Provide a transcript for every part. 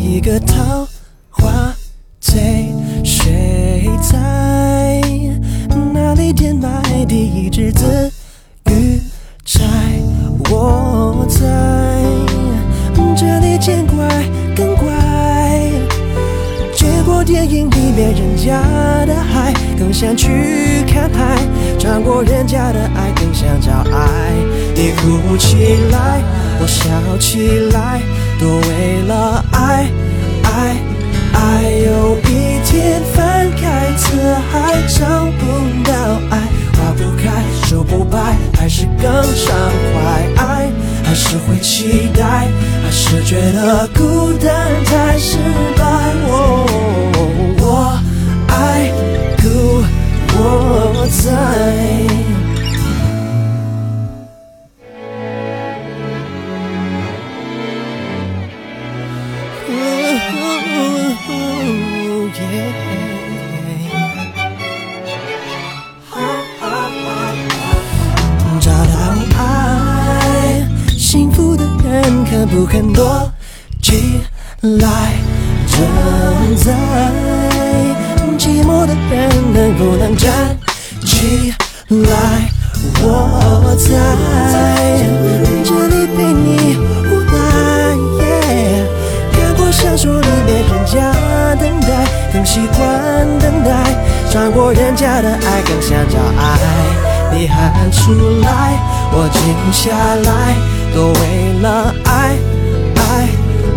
一个桃花醉，谁在哪里填埋第一只子鱼钗？我在这里见怪更怪。见过电影里面人家的海，更想去看海；尝过人家的爱，更想找爱。你哭起来，我笑起来，都为了爱，爱，爱。有一天翻开词海，找不到爱，花不开，树不白，还是更畅快。爱，还是会期待，还是觉得孤单太失败。我找到爱，幸福的人肯不肯躲起来？正在寂寞的人能不能站起来？欢等待；穿过人家的爱，更想找爱。你喊出来，我静下来，都为了爱，爱，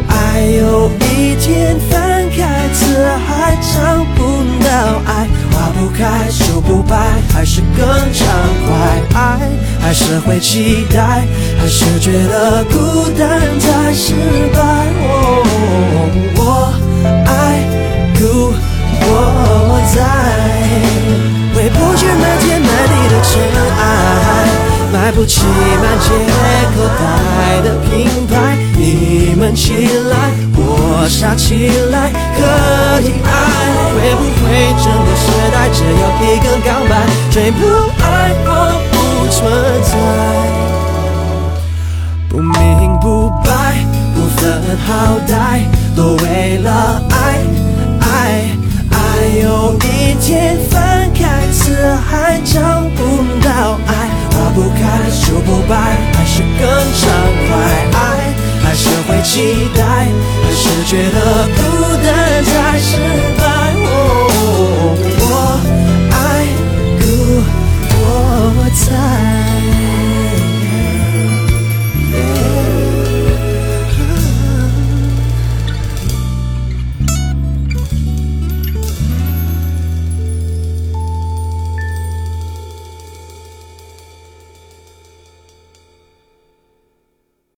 爱。有一天翻开词海，找不到爱，花不开，树不白，还是更畅快。爱，还是会期待，还是觉得孤单太失败。不起满街口袋的品牌。你们起来，我傻起来，可以爱。会不会整个时代只有一个告白？追不爱我不存在，就，不白，还是更畅快。爱还是会期待，还是觉得孤单。